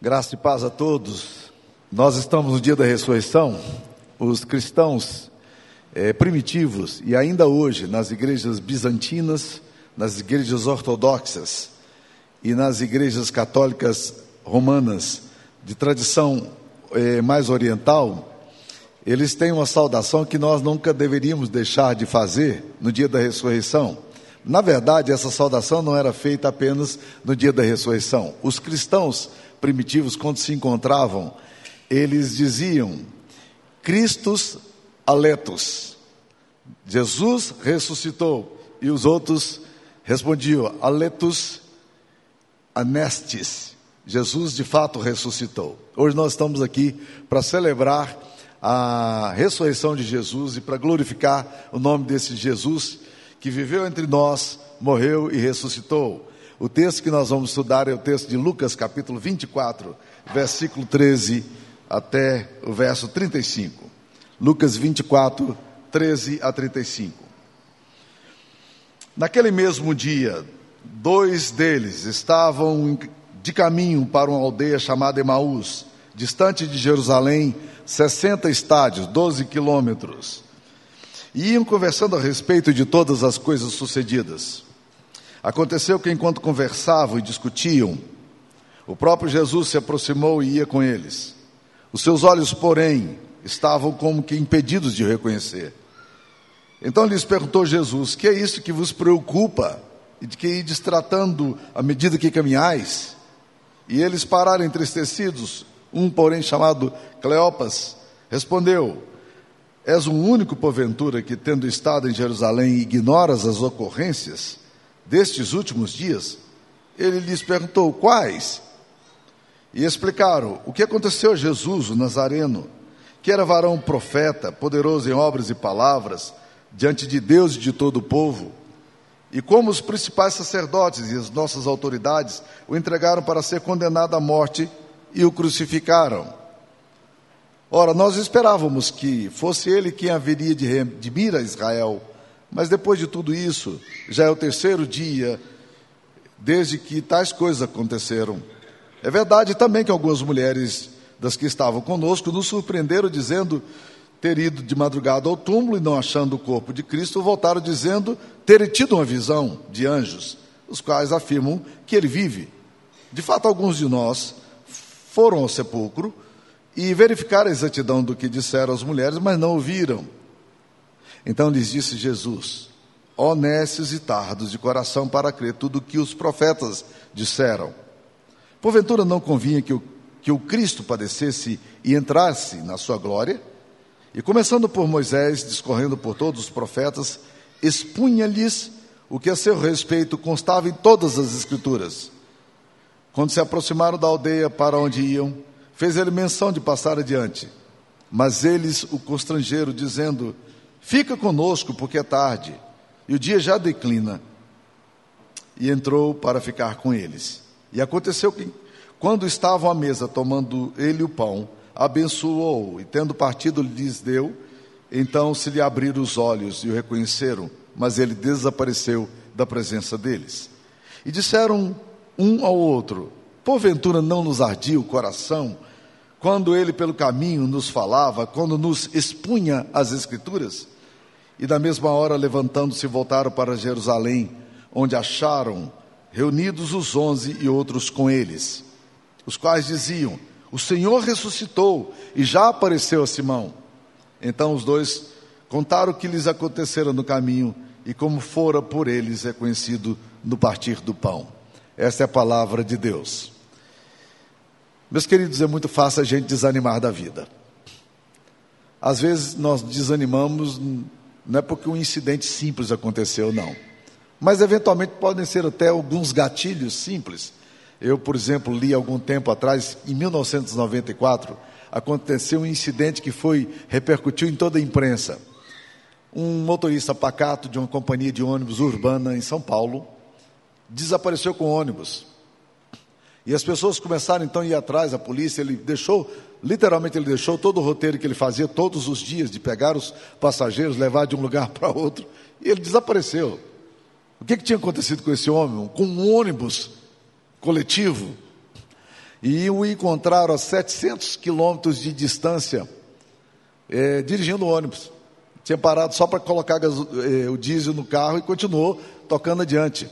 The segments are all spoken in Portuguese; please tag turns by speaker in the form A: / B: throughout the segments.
A: Graça e paz a todos. Nós estamos no dia da ressurreição. Os cristãos é, primitivos e ainda hoje nas igrejas bizantinas, nas igrejas ortodoxas e nas igrejas católicas romanas de tradição é, mais oriental, eles têm uma saudação que nós nunca deveríamos deixar de fazer no dia da ressurreição. Na verdade, essa saudação não era feita apenas no dia da ressurreição. Os cristãos primitivos, quando se encontravam, eles diziam: Christus aletos. Jesus ressuscitou. E os outros respondiam: Aletus anestes. Jesus de fato ressuscitou. Hoje nós estamos aqui para celebrar a ressurreição de Jesus e para glorificar o nome desse Jesus que viveu entre nós, morreu e ressuscitou. O texto que nós vamos estudar é o texto de Lucas, capítulo 24, versículo 13 até o verso 35. Lucas 24, 13 a 35. Naquele mesmo dia, dois deles estavam de caminho para uma aldeia chamada Emaús, distante de Jerusalém, 60 estádios, 12 quilômetros. E iam conversando a respeito de todas as coisas sucedidas. Aconteceu que enquanto conversavam e discutiam, o próprio Jesus se aproximou e ia com eles. Os seus olhos, porém, estavam como que impedidos de reconhecer. Então lhes perguntou Jesus: Que é isso que vos preocupa e de que ides tratando à medida que caminhais? E eles pararam entristecidos. Um, porém, chamado Cleopas, respondeu: És o único, porventura, que, tendo estado em Jerusalém, ignoras as ocorrências destes últimos dias? Ele lhes perguntou: Quais? E explicaram o que aconteceu a Jesus, o Nazareno, que era varão profeta, poderoso em obras e palavras, diante de Deus e de todo o povo, e como os principais sacerdotes e as nossas autoridades o entregaram para ser condenado à morte e o crucificaram. Ora, nós esperávamos que fosse ele quem haveria de redimir a Israel, mas depois de tudo isso, já é o terceiro dia desde que tais coisas aconteceram. É verdade também que algumas mulheres das que estavam conosco nos surpreenderam dizendo ter ido de madrugada ao túmulo e não achando o corpo de Cristo, voltaram dizendo ter tido uma visão de anjos, os quais afirmam que ele vive. De fato, alguns de nós foram ao sepulcro e verificaram a exatidão do que disseram as mulheres, mas não ouviram. Então lhes disse Jesus: honestos e tardos de coração para crer tudo o que os profetas disseram. Porventura não convinha que o, que o Cristo padecesse e entrasse na sua glória? E começando por Moisés, discorrendo por todos os profetas, expunha-lhes o que a seu respeito constava em todas as Escrituras. Quando se aproximaram da aldeia para onde iam, fez ele menção de passar adiante. Mas eles o constrangeram, dizendo: Fica conosco, porque é tarde, e o dia já declina. E entrou para ficar com eles. E aconteceu que, quando estavam à mesa tomando ele o pão, abençoou, e tendo partido lhes deu, então se lhe abriram os olhos e o reconheceram, mas ele desapareceu da presença deles. E disseram um ao outro: Porventura não nos ardia o coração quando ele pelo caminho nos falava, quando nos expunha as Escrituras? E da mesma hora, levantando-se, voltaram para Jerusalém, onde acharam reunidos os onze e outros com eles, os quais diziam: O Senhor ressuscitou e já apareceu a Simão. Então os dois contaram o que lhes acontecera no caminho e como fora por eles reconhecido no partir do pão. Esta é a palavra de Deus. Meus queridos, é muito fácil a gente desanimar da vida. Às vezes nós desanimamos, não é porque um incidente simples aconteceu, não. Mas eventualmente podem ser até alguns gatilhos simples. Eu, por exemplo, li algum tempo atrás, em 1994, aconteceu um incidente que foi repercutiu em toda a imprensa. Um motorista pacato de uma companhia de ônibus urbana em São Paulo desapareceu com ônibus. E as pessoas começaram então a ir atrás, a polícia, ele deixou, literalmente ele deixou todo o roteiro que ele fazia todos os dias, de pegar os passageiros, levar de um lugar para outro, e ele desapareceu. O que, que tinha acontecido com esse homem? Com um ônibus coletivo. e o encontraram a 700 quilômetros de distância, é, dirigindo o ônibus. Tinha parado só para colocar é, o diesel no carro e continuou tocando adiante.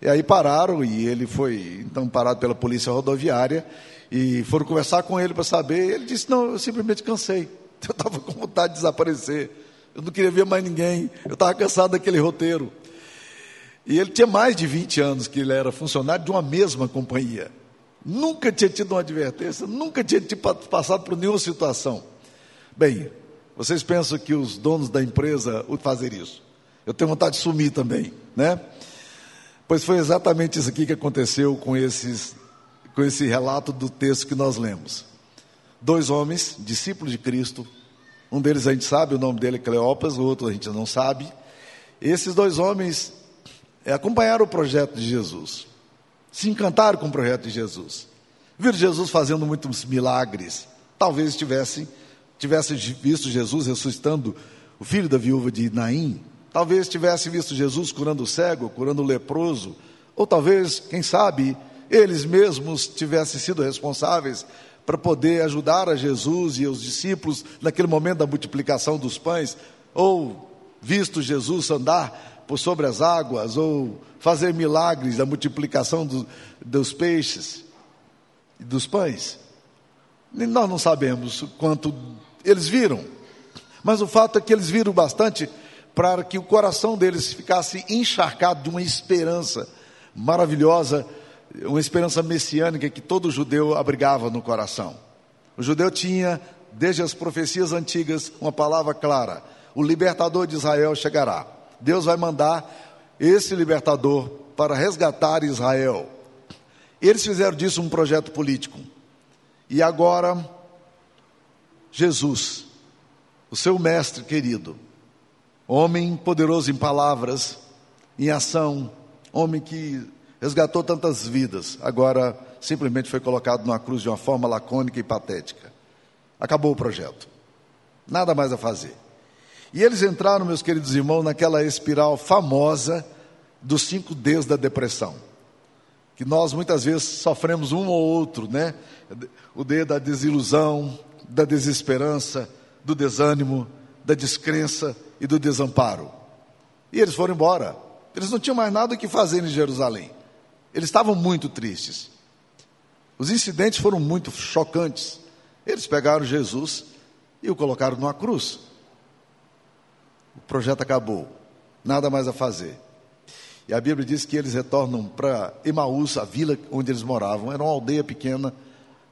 A: E aí pararam e ele foi então parado pela polícia rodoviária e foram conversar com ele para saber. Ele disse: Não, eu simplesmente cansei. Eu estava com vontade de desaparecer. Eu não queria ver mais ninguém. Eu estava cansado daquele roteiro. E ele tinha mais de 20 anos que ele era funcionário de uma mesma companhia. Nunca tinha tido uma advertência, nunca tinha passado por nenhuma situação. Bem, vocês pensam que os donos da empresa fazem isso? Eu tenho vontade de sumir também, né? Pois foi exatamente isso aqui que aconteceu com, esses, com esse relato do texto que nós lemos. Dois homens, discípulos de Cristo, um deles a gente sabe, o nome dele é Cleopas, o outro a gente não sabe. Esses dois homens é, acompanharam o projeto de Jesus, se encantaram com o projeto de Jesus, viram Jesus fazendo muitos milagres, talvez tivessem, tivessem visto Jesus ressuscitando o filho da viúva de Naim, Talvez tivesse visto Jesus curando o cego, curando o leproso, ou talvez, quem sabe, eles mesmos tivessem sido responsáveis para poder ajudar a Jesus e os discípulos naquele momento da multiplicação dos pães, ou visto Jesus andar por sobre as águas, ou fazer milagres da multiplicação do, dos peixes e dos pães. Nós não sabemos quanto eles viram, mas o fato é que eles viram bastante para que o coração deles ficasse encharcado de uma esperança maravilhosa, uma esperança messiânica que todo judeu abrigava no coração. O judeu tinha, desde as profecias antigas, uma palavra clara: o libertador de Israel chegará. Deus vai mandar esse libertador para resgatar Israel. Eles fizeram disso um projeto político. E agora, Jesus, o seu mestre querido, Homem poderoso em palavras, em ação, homem que resgatou tantas vidas, agora simplesmente foi colocado numa cruz de uma forma lacônica e patética. Acabou o projeto. Nada mais a fazer. E eles entraram, meus queridos irmãos, naquela espiral famosa dos cinco Ds da depressão. Que nós muitas vezes sofremos um ou outro, né? O D da desilusão, da desesperança, do desânimo, da descrença e do desamparo. E eles foram embora. Eles não tinham mais nada o que fazer em Jerusalém. Eles estavam muito tristes. Os incidentes foram muito chocantes. Eles pegaram Jesus e o colocaram numa cruz. O projeto acabou. Nada mais a fazer. E a Bíblia diz que eles retornam para Emaús, a vila onde eles moravam. Era uma aldeia pequena,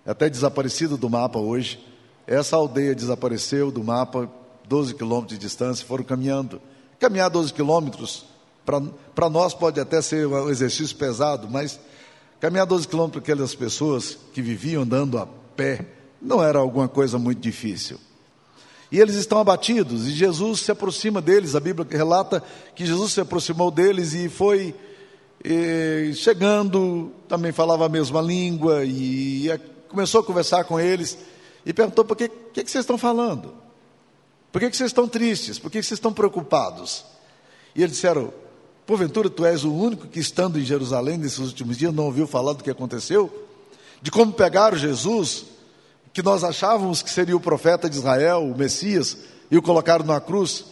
A: até desaparecida do mapa hoje. Essa aldeia desapareceu do mapa 12 quilômetros de distância, foram caminhando. Caminhar 12 quilômetros, para nós pode até ser um exercício pesado, mas caminhar 12 quilômetros para aquelas pessoas que viviam andando a pé, não era alguma coisa muito difícil. E eles estão abatidos, e Jesus se aproxima deles, a Bíblia relata que Jesus se aproximou deles e foi e, chegando, também falava a mesma língua, e, e começou a conversar com eles, e perguntou: por que, que, que vocês estão falando? Por que, que vocês estão tristes? Por que, que vocês estão preocupados? E eles disseram: Porventura tu és o único que, estando em Jerusalém nesses últimos dias, não ouviu falar do que aconteceu? De como pegaram Jesus, que nós achávamos que seria o profeta de Israel, o Messias, e o colocaram na cruz.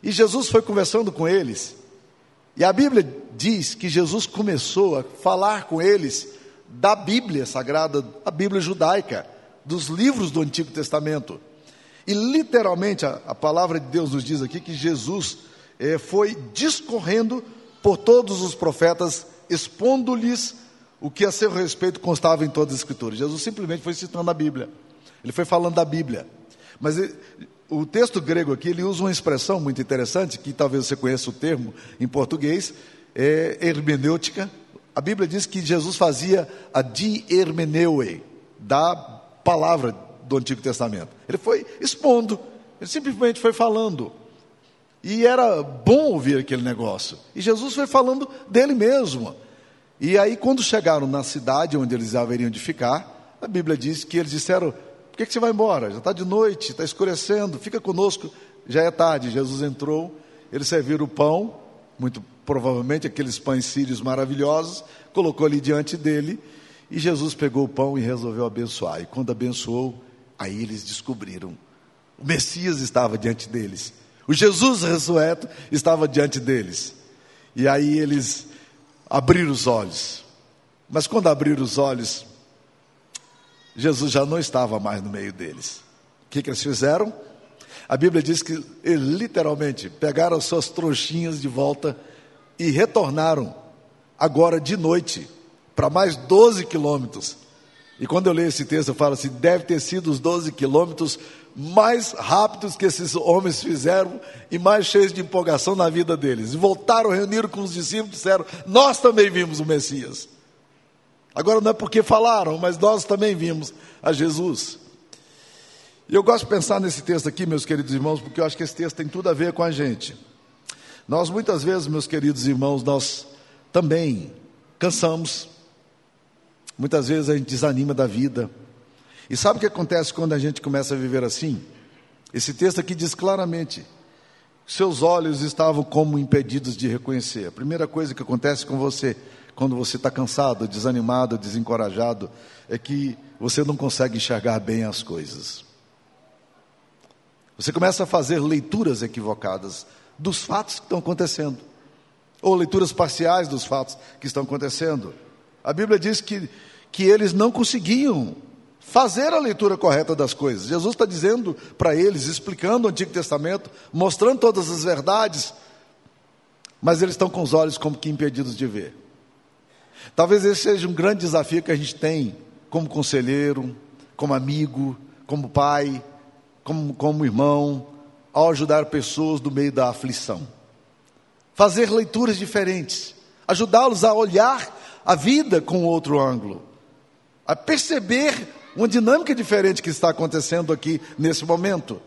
A: E Jesus foi conversando com eles. E a Bíblia diz que Jesus começou a falar com eles da Bíblia sagrada, a Bíblia judaica, dos livros do Antigo Testamento. E literalmente a, a palavra de Deus nos diz aqui que Jesus é, foi discorrendo por todos os profetas, expondo-lhes o que a seu respeito constava em todas as escrituras. Jesus simplesmente foi citando a Bíblia. Ele foi falando da Bíblia. Mas ele, o texto grego aqui, ele usa uma expressão muito interessante, que talvez você conheça o termo em português, é hermenêutica. A Bíblia diz que Jesus fazia a di-hermeneue, da palavra do Antigo Testamento. Ele foi expondo, ele simplesmente foi falando. E era bom ouvir aquele negócio. E Jesus foi falando dele mesmo. E aí, quando chegaram na cidade onde eles haveriam de ficar, a Bíblia diz que eles disseram: Por que, que você vai embora? Já está de noite, está escurecendo, fica conosco. Já é tarde. Jesus entrou, eles serviram o pão, muito provavelmente aqueles pães sírios maravilhosos, colocou ali diante dele E Jesus pegou o pão e resolveu abençoar. E quando abençoou, aí eles descobriram. O Messias estava diante deles. O Jesus ressurreto estava diante deles. E aí eles abriram os olhos. Mas quando abriram os olhos, Jesus já não estava mais no meio deles. O que, que eles fizeram? A Bíblia diz que eles literalmente pegaram suas trouxinhas de volta e retornaram, agora de noite, para mais 12 quilômetros. E quando eu leio esse texto, eu falo assim: deve ter sido os 12 quilômetros mais rápidos que esses homens fizeram e mais cheios de empolgação na vida deles. E voltaram, reuniram com os discípulos e disseram: Nós também vimos o Messias. Agora não é porque falaram, mas nós também vimos a Jesus. E eu gosto de pensar nesse texto aqui, meus queridos irmãos, porque eu acho que esse texto tem tudo a ver com a gente. Nós muitas vezes, meus queridos irmãos, nós também cansamos. Muitas vezes a gente desanima da vida. E sabe o que acontece quando a gente começa a viver assim? Esse texto aqui diz claramente: seus olhos estavam como impedidos de reconhecer. A primeira coisa que acontece com você quando você está cansado, desanimado, desencorajado, é que você não consegue enxergar bem as coisas. Você começa a fazer leituras equivocadas dos fatos que estão acontecendo, ou leituras parciais dos fatos que estão acontecendo. A Bíblia diz que, que eles não conseguiam fazer a leitura correta das coisas. Jesus está dizendo para eles, explicando o Antigo Testamento, mostrando todas as verdades, mas eles estão com os olhos como que impedidos de ver. Talvez esse seja um grande desafio que a gente tem como conselheiro, como amigo, como pai, como, como irmão, ao ajudar pessoas do meio da aflição. Fazer leituras diferentes, ajudá-los a olhar a vida com outro ângulo, a perceber uma dinâmica diferente que está acontecendo aqui nesse momento.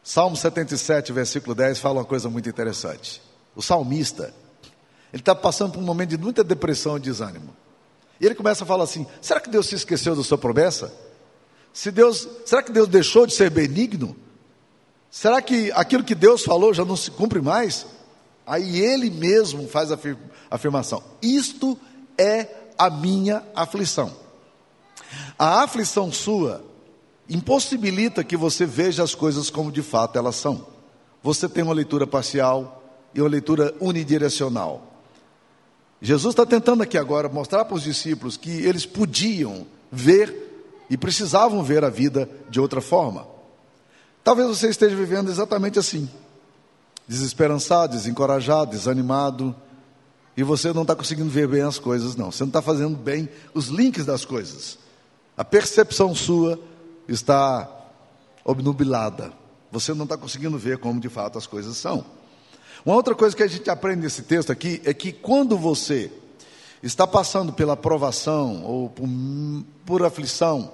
A: Salmo 77, versículo 10, fala uma coisa muito interessante. O salmista, ele está passando por um momento de muita depressão e desânimo. E ele começa a falar assim: será que Deus se esqueceu da sua promessa? Se Deus, será que Deus deixou de ser benigno? Será que aquilo que Deus falou já não se cumpre mais? Aí ele mesmo faz a afirmação: Isto é a minha aflição. A aflição sua impossibilita que você veja as coisas como de fato elas são. Você tem uma leitura parcial e uma leitura unidirecional. Jesus está tentando aqui agora mostrar para os discípulos que eles podiam ver e precisavam ver a vida de outra forma. Talvez você esteja vivendo exatamente assim, desesperançado, desencorajado, desanimado, e você não está conseguindo ver bem as coisas, não. Você não está fazendo bem os links das coisas. A percepção sua está obnubilada. Você não está conseguindo ver como de fato as coisas são. Uma outra coisa que a gente aprende nesse texto aqui é que quando você está passando pela provação ou por, por aflição,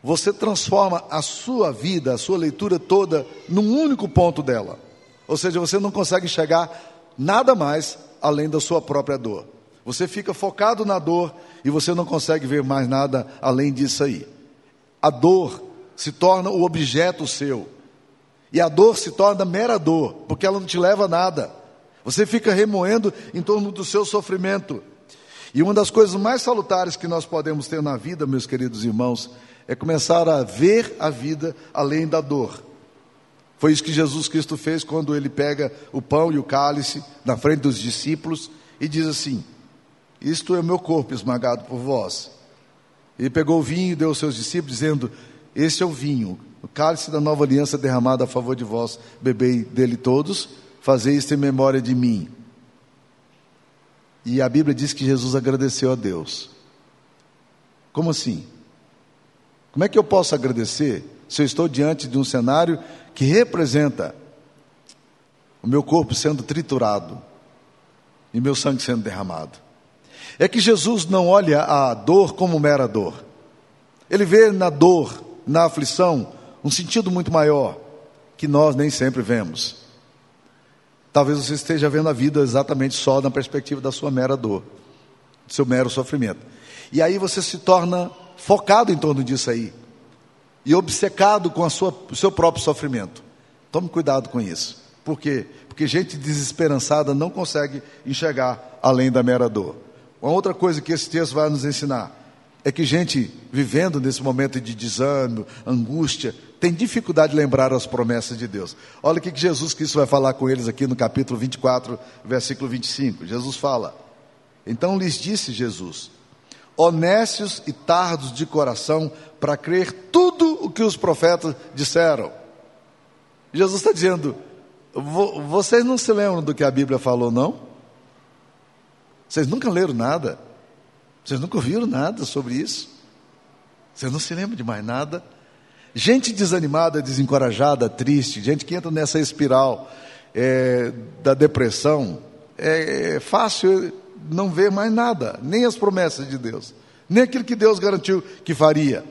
A: você transforma a sua vida, a sua leitura toda, num único ponto dela. Ou seja, você não consegue enxergar nada mais além da sua própria dor. Você fica focado na dor e você não consegue ver mais nada além disso aí. A dor se torna o objeto seu. E a dor se torna mera dor, porque ela não te leva a nada. Você fica remoendo em torno do seu sofrimento. E uma das coisas mais salutares que nós podemos ter na vida, meus queridos irmãos, é começar a ver a vida além da dor. Foi isso que Jesus Cristo fez quando ele pega o pão e o cálice na frente dos discípulos e diz assim: Isto é o meu corpo esmagado por vós. Ele pegou o vinho e deu aos seus discípulos, dizendo: Este é o vinho, o cálice da nova aliança derramado a favor de vós, bebei dele todos, fazei isto em memória de mim. E a Bíblia diz que Jesus agradeceu a Deus. Como assim? Como é que eu posso agradecer se eu estou diante de um cenário que representa o meu corpo sendo triturado e meu sangue sendo derramado? É que Jesus não olha a dor como mera dor. Ele vê na dor, na aflição, um sentido muito maior que nós nem sempre vemos. Talvez você esteja vendo a vida exatamente só na perspectiva da sua mera dor, do seu mero sofrimento. E aí você se torna focado em torno disso aí e obcecado com sua, o seu próprio sofrimento. Tome cuidado com isso. Por quê? Porque gente desesperançada não consegue enxergar além da mera dor. Uma outra coisa que esse texto vai nos ensinar é que gente vivendo nesse momento de desânimo, angústia, tem dificuldade de lembrar as promessas de Deus. Olha o que Jesus Cristo vai falar com eles aqui no capítulo 24, versículo 25. Jesus fala: Então lhes disse Jesus: Honestos e tardos de coração para crer tudo que os profetas disseram. Jesus está dizendo: Vocês não se lembram do que a Bíblia falou, não? Vocês nunca leram nada? Vocês nunca ouviram nada sobre isso? Vocês não se lembram de mais nada? Gente desanimada, desencorajada, triste, gente que entra nessa espiral é, da depressão, é, é fácil não ver mais nada, nem as promessas de Deus, nem aquilo que Deus garantiu que faria.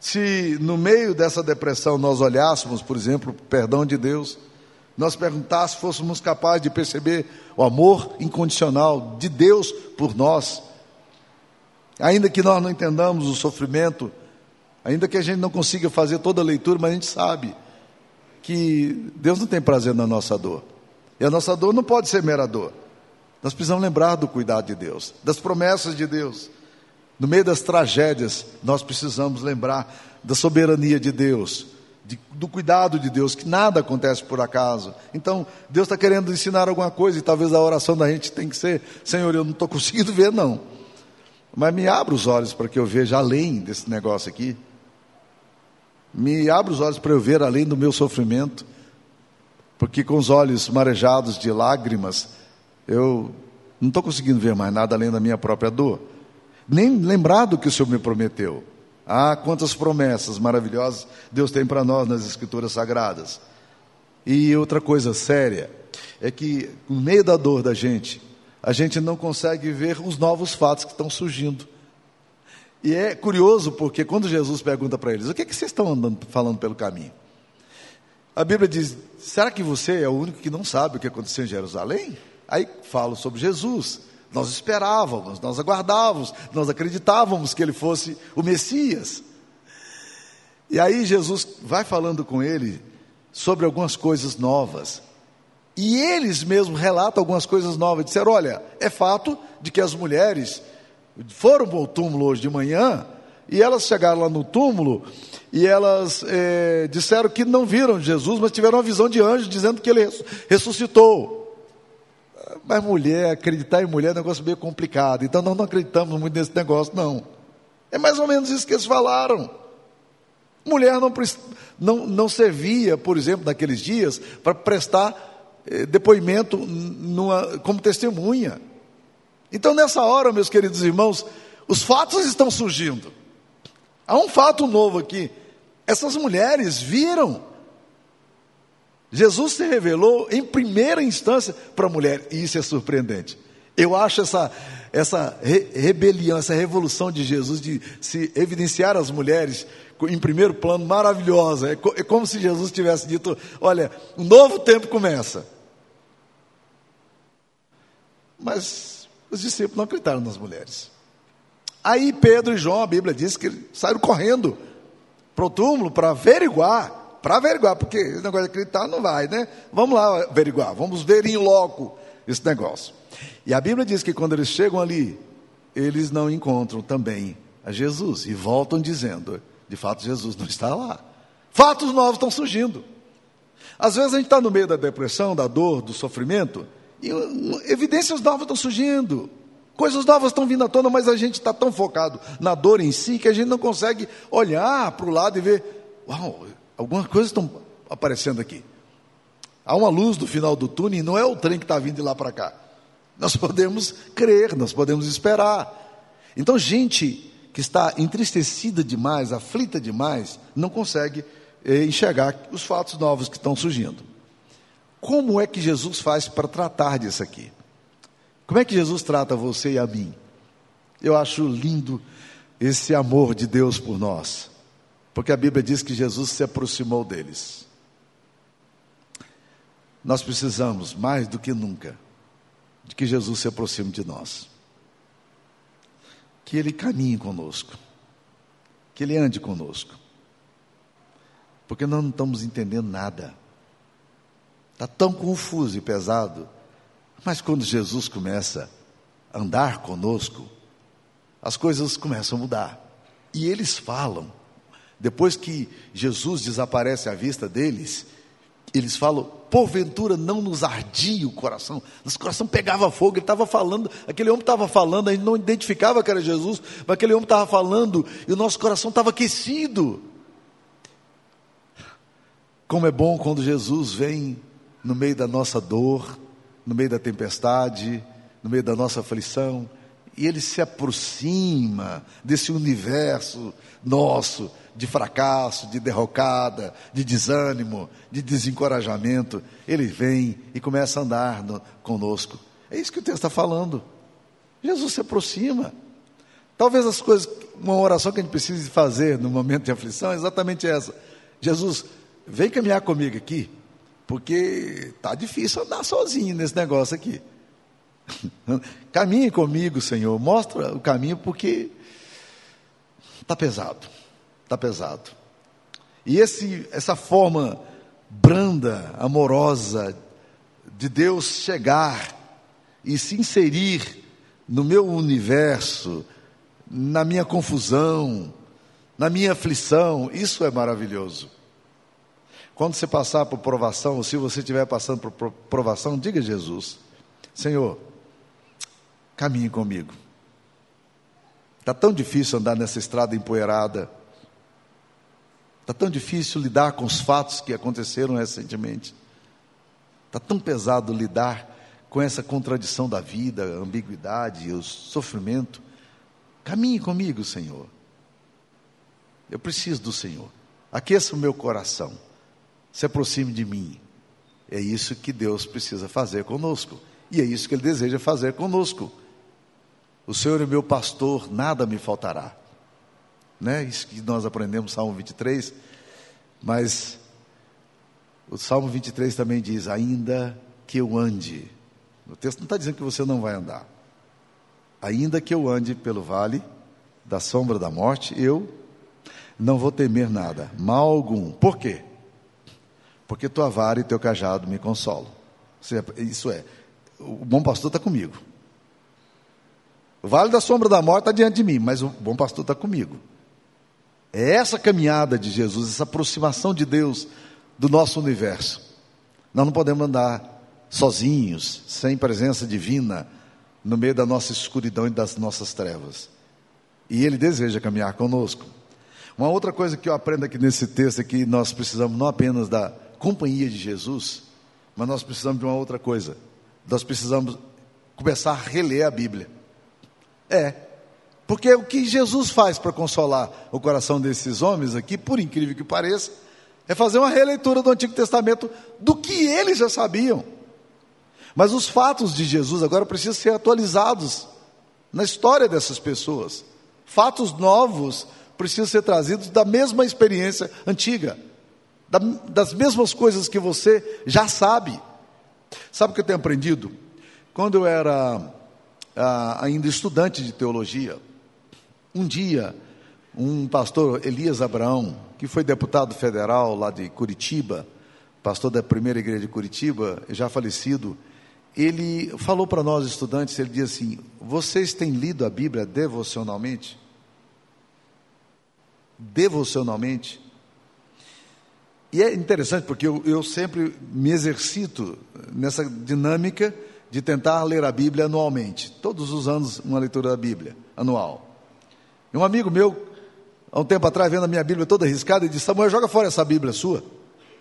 A: Se no meio dessa depressão nós olhássemos, por exemplo, o perdão de Deus, nós perguntássemos, fôssemos capazes de perceber o amor incondicional de Deus por nós, Ainda que nós não entendamos o sofrimento, ainda que a gente não consiga fazer toda a leitura, mas a gente sabe que Deus não tem prazer na nossa dor. E a nossa dor não pode ser mera dor. Nós precisamos lembrar do cuidado de Deus, das promessas de Deus. No meio das tragédias, nós precisamos lembrar da soberania de Deus, de, do cuidado de Deus, que nada acontece por acaso. Então, Deus está querendo ensinar alguma coisa e talvez a oração da gente tem que ser: Senhor, eu não estou conseguindo ver, não. Mas me abra os olhos para que eu veja além desse negócio aqui. Me abra os olhos para eu ver além do meu sofrimento. Porque com os olhos marejados de lágrimas, eu não estou conseguindo ver mais nada além da minha própria dor. Nem lembrar do que o Senhor me prometeu. Ah, quantas promessas maravilhosas Deus tem para nós nas Escrituras Sagradas. E outra coisa séria é que, no meio da dor da gente, a gente não consegue ver os novos fatos que estão surgindo. E é curioso porque quando Jesus pergunta para eles: o que, é que vocês estão andando, falando pelo caminho? A Bíblia diz: será que você é o único que não sabe o que aconteceu em Jerusalém? Aí falo sobre Jesus. Nós esperávamos, nós aguardávamos, nós acreditávamos que ele fosse o Messias. E aí Jesus vai falando com ele sobre algumas coisas novas. E eles mesmos relatam algumas coisas novas. Disseram: olha, é fato de que as mulheres foram para o túmulo hoje de manhã e elas chegaram lá no túmulo e elas é, disseram que não viram Jesus, mas tiveram uma visão de anjo dizendo que ele ressuscitou. Mas mulher, acreditar em mulher é um negócio meio complicado. Então nós não acreditamos muito nesse negócio, não. É mais ou menos isso que eles falaram. Mulher não, não, não servia, por exemplo, naqueles dias, para prestar eh, depoimento numa, como testemunha. Então, nessa hora, meus queridos irmãos, os fatos estão surgindo. Há um fato novo aqui. Essas mulheres viram. Jesus se revelou em primeira instância para a mulher, e isso é surpreendente. Eu acho essa, essa re rebelião, essa revolução de Jesus de se evidenciar as mulheres em primeiro plano maravilhosa. É, co é como se Jesus tivesse dito: olha, um novo tempo começa. Mas os discípulos não acreditaram nas mulheres. Aí Pedro e João, a Bíblia diz que saíram correndo para o túmulo para averiguar, para averiguar, porque esse negócio de acreditar não vai, né? Vamos lá averiguar, vamos ver em loco esse negócio. E a Bíblia diz que quando eles chegam ali, eles não encontram também a Jesus e voltam dizendo: de fato, Jesus não está lá. Fatos novos estão surgindo. Às vezes a gente está no meio da depressão, da dor, do sofrimento, e evidências novas estão surgindo. Coisas novas estão vindo à tona, mas a gente está tão focado na dor em si que a gente não consegue olhar para o lado e ver: uau, algumas coisas estão aparecendo aqui. Há uma luz no final do túnel e não é o trem que está vindo de lá para cá. Nós podemos crer, nós podemos esperar. Então, gente que está entristecida demais, aflita demais, não consegue eh, enxergar os fatos novos que estão surgindo. Como é que Jesus faz para tratar disso aqui? Como é que Jesus trata você e a mim? Eu acho lindo esse amor de Deus por nós, porque a Bíblia diz que Jesus se aproximou deles. Nós precisamos, mais do que nunca, de que Jesus se aproxime de nós. Que Ele caminhe conosco, que Ele ande conosco, porque nós não estamos entendendo nada. Está tão confuso e pesado. Mas quando Jesus começa a andar conosco, as coisas começam a mudar. E eles falam, depois que Jesus desaparece à vista deles, eles falam: porventura não nos ardia o coração, nosso coração pegava fogo, ele estava falando, aquele homem estava falando, a gente não identificava que era Jesus, mas aquele homem estava falando e o nosso coração estava aquecido. Como é bom quando Jesus vem no meio da nossa dor, no meio da tempestade, no meio da nossa aflição, e ele se aproxima desse universo nosso de fracasso, de derrocada, de desânimo, de desencorajamento. Ele vem e começa a andar no, conosco. É isso que o texto está falando. Jesus se aproxima. Talvez as coisas, uma oração que a gente precise fazer no momento de aflição é exatamente essa. Jesus, vem caminhar comigo aqui, porque está difícil andar sozinho nesse negócio aqui. Caminhe comigo, Senhor, mostra o caminho, porque está pesado, está pesado. E esse, essa forma branda, amorosa, de Deus chegar e se inserir no meu universo, na minha confusão, na minha aflição, isso é maravilhoso. Quando você passar por provação, ou se você estiver passando por provação, diga a Jesus: Senhor, caminhe comigo. Está tão difícil andar nessa estrada empoeirada. Está tão difícil lidar com os fatos que aconteceram recentemente. Está tão pesado lidar com essa contradição da vida, a ambiguidade, o sofrimento. Caminhe comigo, Senhor. Eu preciso do Senhor. Aqueça o meu coração. Se aproxime de mim. É isso que Deus precisa fazer conosco. E é isso que Ele deseja fazer conosco. O Senhor é meu pastor, nada me faltará. Né? Isso que nós aprendemos no Salmo 23. Mas o Salmo 23 também diz: Ainda que eu ande. O texto não está dizendo que você não vai andar. Ainda que eu ande pelo vale da sombra da morte, eu não vou temer nada, mal algum. Por quê? Porque tua vara e teu cajado me consolam. Isso é, o bom pastor está comigo. O vale da sombra da morte está diante de mim, mas o bom pastor está comigo. É essa caminhada de Jesus, essa aproximação de Deus do nosso universo. Nós não podemos andar sozinhos, sem presença divina, no meio da nossa escuridão e das nossas trevas. E Ele deseja caminhar conosco. Uma outra coisa que eu aprendo aqui nesse texto é que nós precisamos não apenas da companhia de Jesus, mas nós precisamos de uma outra coisa. Nós precisamos começar a reler a Bíblia. É. Porque o que Jesus faz para consolar o coração desses homens aqui, por incrível que pareça, é fazer uma releitura do Antigo Testamento do que eles já sabiam. Mas os fatos de Jesus agora precisam ser atualizados na história dessas pessoas. Fatos novos precisam ser trazidos da mesma experiência antiga, da, das mesmas coisas que você já sabe. Sabe o que eu tenho aprendido? Quando eu era ah, ainda estudante de teologia, um dia, um pastor, Elias Abraão, que foi deputado federal lá de Curitiba, pastor da primeira igreja de Curitiba, já falecido, ele falou para nós estudantes, ele disse assim: vocês têm lido a Bíblia devocionalmente? Devocionalmente? E é interessante porque eu, eu sempre me exercito nessa dinâmica de tentar ler a Bíblia anualmente. Todos os anos, uma leitura da Bíblia anual. E um amigo meu, há um tempo atrás, vendo a minha Bíblia toda arriscada, ele disse: Samuel, joga fora essa Bíblia sua.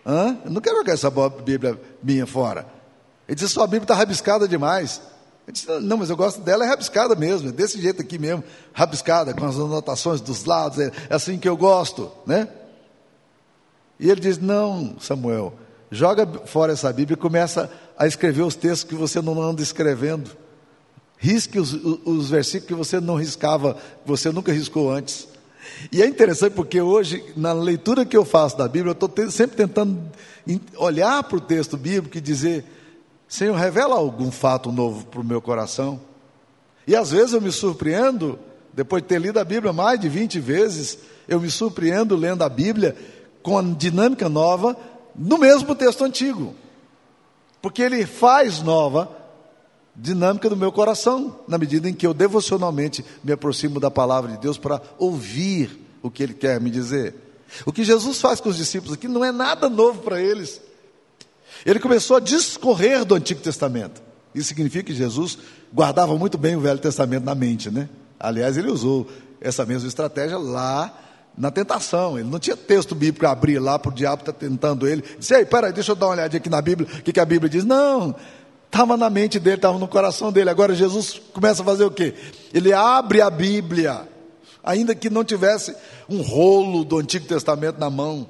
A: Hã? Eu não quero jogar essa Bíblia minha fora. Ele disse: Sua Bíblia está rabiscada demais. Eu disse: Não, mas eu gosto dela, é rabiscada mesmo, é desse jeito aqui mesmo, rabiscada, com as anotações dos lados, é, é assim que eu gosto, né? E ele diz: Não, Samuel, joga fora essa Bíblia e começa a escrever os textos que você não anda escrevendo. Risque os, os versículos que você não riscava, que você nunca riscou antes. E é interessante porque hoje, na leitura que eu faço da Bíblia, eu estou sempre tentando olhar para o texto bíblico e dizer: Senhor, revela algum fato novo para o meu coração. E às vezes eu me surpreendo, depois de ter lido a Bíblia mais de 20 vezes, eu me surpreendo lendo a Bíblia com a dinâmica nova no mesmo texto antigo porque ele faz nova dinâmica do meu coração, na medida em que eu devocionalmente me aproximo da palavra de Deus para ouvir o que Ele quer me dizer. O que Jesus faz com os discípulos aqui não é nada novo para eles. Ele começou a discorrer do Antigo Testamento. Isso significa que Jesus guardava muito bem o Velho Testamento na mente, né? Aliás, ele usou essa mesma estratégia lá na tentação. Ele não tinha texto bíblico para abrir lá para o diabo estar tá tentando ele. Disse, ei, peraí, deixa eu dar uma olhadinha aqui na Bíblia, o que, que a Bíblia diz. Não, estava na mente dele, estava no coração dele. Agora Jesus começa a fazer o quê? Ele abre a Bíblia, ainda que não tivesse um rolo do Antigo Testamento na mão,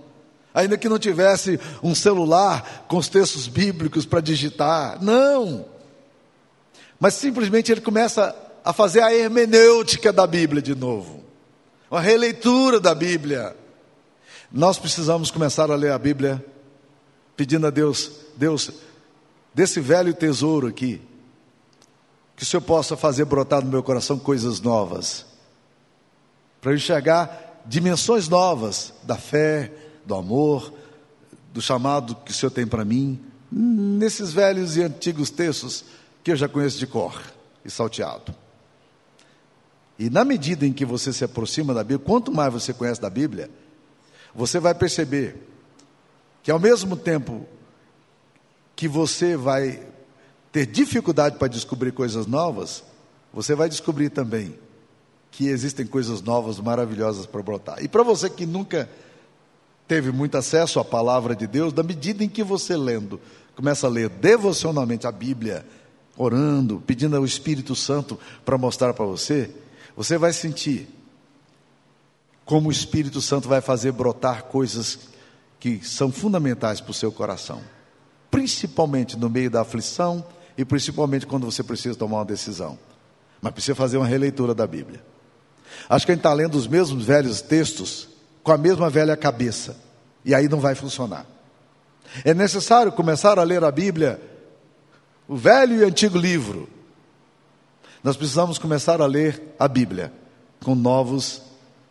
A: ainda que não tivesse um celular com os textos bíblicos para digitar. Não. Mas simplesmente ele começa a fazer a hermenêutica da Bíblia de novo uma releitura da Bíblia. Nós precisamos começar a ler a Bíblia pedindo a Deus, Deus, desse velho tesouro aqui, que o Senhor possa fazer brotar no meu coração coisas novas, para eu enxergar dimensões novas da fé, do amor, do chamado que o Senhor tem para mim, nesses velhos e antigos textos que eu já conheço de cor e salteado. E na medida em que você se aproxima da Bíblia, quanto mais você conhece da Bíblia, você vai perceber que ao mesmo tempo que você vai ter dificuldade para descobrir coisas novas, você vai descobrir também que existem coisas novas, maravilhosas para brotar. E para você que nunca teve muito acesso à palavra de Deus, na medida em que você lendo, começa a ler devocionalmente a Bíblia, orando, pedindo ao Espírito Santo para mostrar para você, você vai sentir como o Espírito Santo vai fazer brotar coisas que são fundamentais para o seu coração, principalmente no meio da aflição e principalmente quando você precisa tomar uma decisão. Mas precisa fazer uma releitura da Bíblia. Acho que a gente está lendo os mesmos velhos textos com a mesma velha cabeça, e aí não vai funcionar. É necessário começar a ler a Bíblia, o velho e antigo livro, nós precisamos começar a ler a Bíblia com novos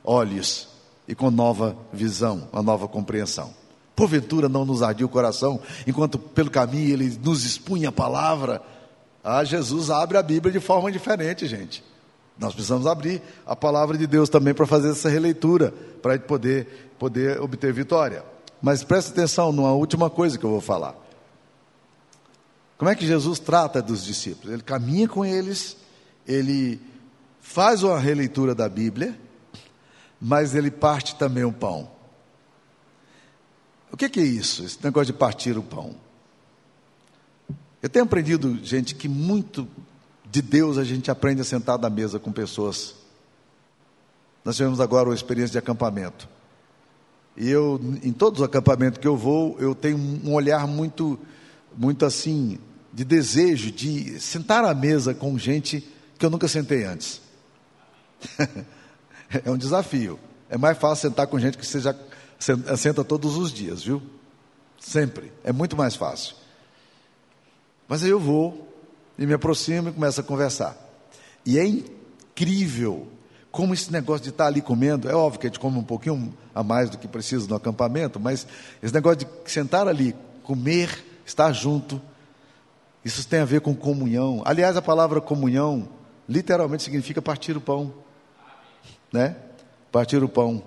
A: olhos e com nova visão, uma nova compreensão. Porventura não nos ardia o coração, enquanto pelo caminho ele nos expunha a palavra. Ah, Jesus abre a Bíblia de forma diferente, gente. Nós precisamos abrir a palavra de Deus também para fazer essa releitura, para poder, poder obter vitória. Mas preste atenção numa última coisa que eu vou falar. Como é que Jesus trata dos discípulos? Ele caminha com eles, ele faz uma releitura da Bíblia, mas ele parte também o pão. O que, que é isso, esse negócio de partir o pão? Eu tenho aprendido, gente, que muito de Deus a gente aprende a sentar à mesa com pessoas. Nós tivemos agora uma experiência de acampamento. E eu, em todos os acampamentos que eu vou, eu tenho um olhar muito, muito assim, de desejo de sentar à mesa com gente que eu nunca sentei antes. é um desafio. É mais fácil sentar com gente que você já senta todos os dias, viu? Sempre. É muito mais fácil. Mas aí eu vou e me aproximo e começo a conversar. E é incrível como esse negócio de estar ali comendo, é óbvio que a gente come um pouquinho a mais do que precisa no acampamento, mas esse negócio de sentar ali, comer, estar junto, isso tem a ver com comunhão. Aliás, a palavra comunhão literalmente significa partir o pão, né? Partir o pão.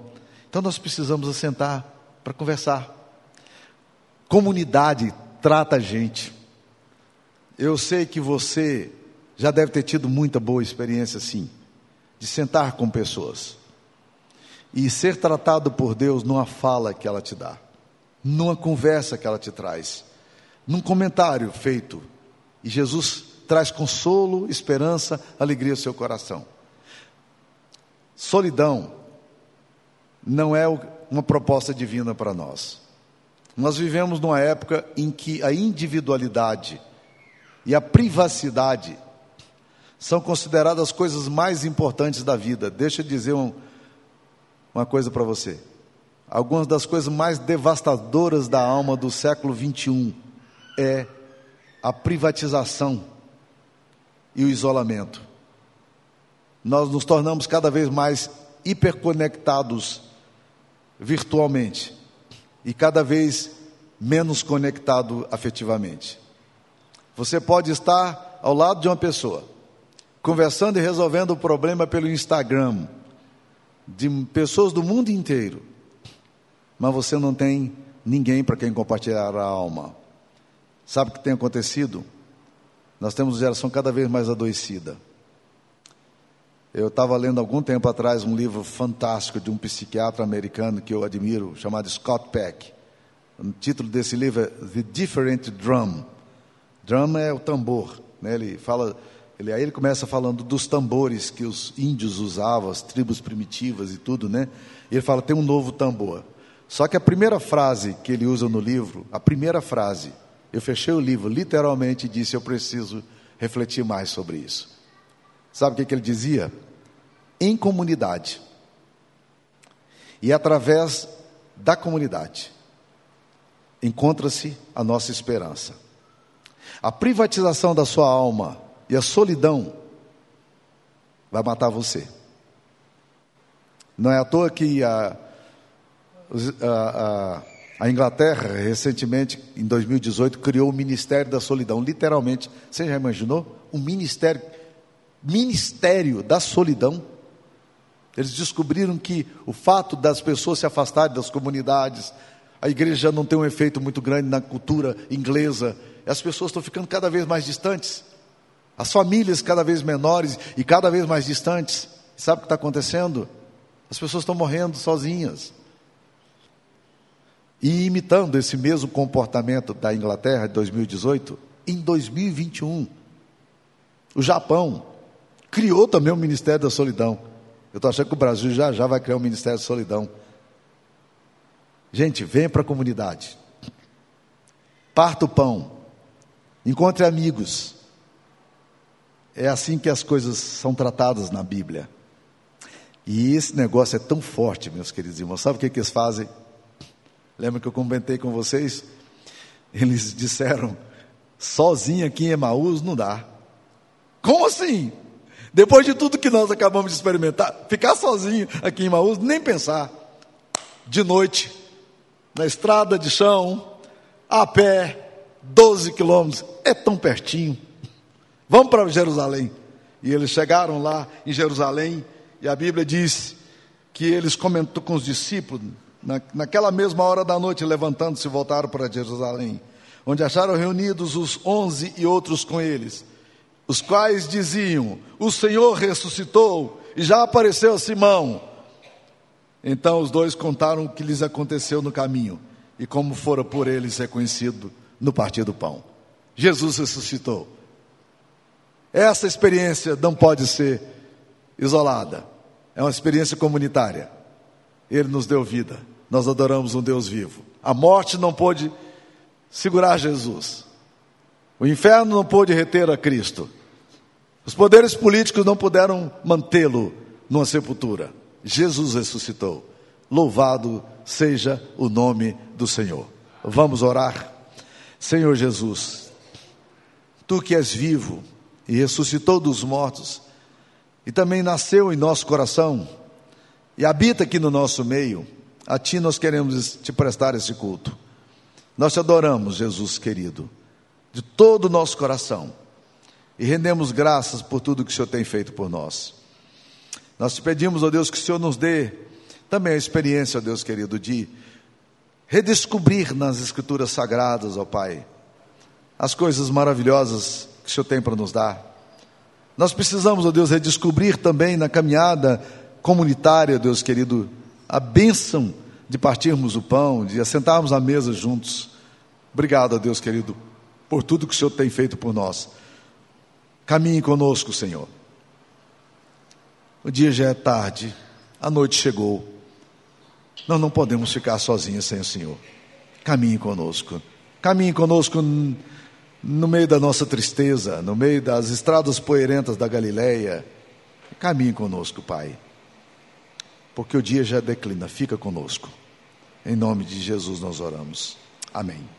A: Então nós precisamos assentar para conversar. Comunidade trata a gente. Eu sei que você já deve ter tido muita boa experiência assim, de sentar com pessoas e ser tratado por Deus numa fala que ela te dá, numa conversa que ela te traz, num comentário feito. E Jesus traz consolo, esperança, alegria ao seu coração. Solidão não é uma proposta divina para nós. Nós vivemos numa época em que a individualidade e a privacidade são consideradas as coisas mais importantes da vida. Deixa eu dizer um, uma coisa para você. Algumas das coisas mais devastadoras da alma do século 21 é a privatização e o isolamento. Nós nos tornamos cada vez mais hiperconectados virtualmente e cada vez menos conectado afetivamente. Você pode estar ao lado de uma pessoa, conversando e resolvendo o problema pelo Instagram, de pessoas do mundo inteiro, mas você não tem ninguém para quem compartilhar a alma. Sabe o que tem acontecido? Nós temos uma geração cada vez mais adoecida. Eu estava lendo algum tempo atrás um livro fantástico de um psiquiatra americano que eu admiro, chamado Scott Peck. O título desse livro é The Different Drum. Drum é o tambor. Né? Ele fala, ele, aí ele começa falando dos tambores que os índios usavam, as tribos primitivas e tudo, né? E ele fala, tem um novo tambor. Só que a primeira frase que ele usa no livro, a primeira frase, eu fechei o livro literalmente e disse, eu preciso refletir mais sobre isso. Sabe o que, que ele dizia? Em comunidade. E através da comunidade encontra-se a nossa esperança. A privatização da sua alma e a solidão vai matar você. Não é à toa que a, a, a, Inglaterra, recentemente, em 2018, criou o Ministério da Solidão. Literalmente, você já imaginou? Um ministério ministério da solidão. Eles descobriram que o fato das pessoas se afastarem das comunidades, a igreja não tem um efeito muito grande na cultura inglesa, as pessoas estão ficando cada vez mais distantes, as famílias cada vez menores e cada vez mais distantes. Sabe o que está acontecendo? As pessoas estão morrendo sozinhas. E imitando esse mesmo comportamento da Inglaterra de 2018, em 2021, o Japão criou também o Ministério da Solidão. Eu estou achando que o Brasil já já vai criar o Ministério da Solidão. Gente, venha para a comunidade. Parta o pão. Encontre amigos. É assim que as coisas são tratadas na Bíblia. E esse negócio é tão forte, meus queridos irmãos. Sabe o que, que eles fazem? Lembra que eu comentei com vocês? Eles disseram: sozinho aqui em Emaús não dá. Como assim? Depois de tudo que nós acabamos de experimentar, ficar sozinho aqui em Maús, nem pensar. De noite, na estrada de chão, a pé, 12 quilômetros, é tão pertinho. Vamos para Jerusalém. E eles chegaram lá em Jerusalém, e a Bíblia diz que eles comentou com os discípulos, na, naquela mesma hora da noite, levantando-se, voltaram para Jerusalém, onde acharam reunidos os onze e outros com eles os quais diziam: O Senhor ressuscitou e já apareceu a Simão. Então os dois contaram o que lhes aconteceu no caminho e como fora por eles reconhecido no partir do pão. Jesus ressuscitou. Essa experiência não pode ser isolada, é uma experiência comunitária. Ele nos deu vida, nós adoramos um Deus vivo. A morte não pôde segurar Jesus, o inferno não pôde reter a Cristo. Os poderes políticos não puderam mantê-lo numa sepultura. Jesus ressuscitou. Louvado seja o nome do Senhor. Vamos orar. Senhor Jesus, tu que és vivo e ressuscitou dos mortos, e também nasceu em nosso coração e habita aqui no nosso meio, a ti nós queremos te prestar esse culto. Nós te adoramos, Jesus querido, de todo o nosso coração e rendemos graças por tudo que o Senhor tem feito por nós. Nós te pedimos, ó Deus, que o Senhor nos dê também a experiência, ó Deus querido, de redescobrir nas Escrituras Sagradas, ó Pai, as coisas maravilhosas que o Senhor tem para nos dar. Nós precisamos, ó Deus, redescobrir também na caminhada comunitária, Deus querido, a bênção de partirmos o pão, de assentarmos à mesa juntos. Obrigado, ó Deus querido, por tudo que o Senhor tem feito por nós. Caminhe conosco, Senhor. O dia já é tarde, a noite chegou. Nós não podemos ficar sozinhos sem o Senhor. Caminhe conosco. Caminhe conosco no meio da nossa tristeza, no meio das estradas poeirentas da Galileia. Caminhe conosco, Pai. Porque o dia já declina. Fica conosco. Em nome de Jesus nós oramos. Amém.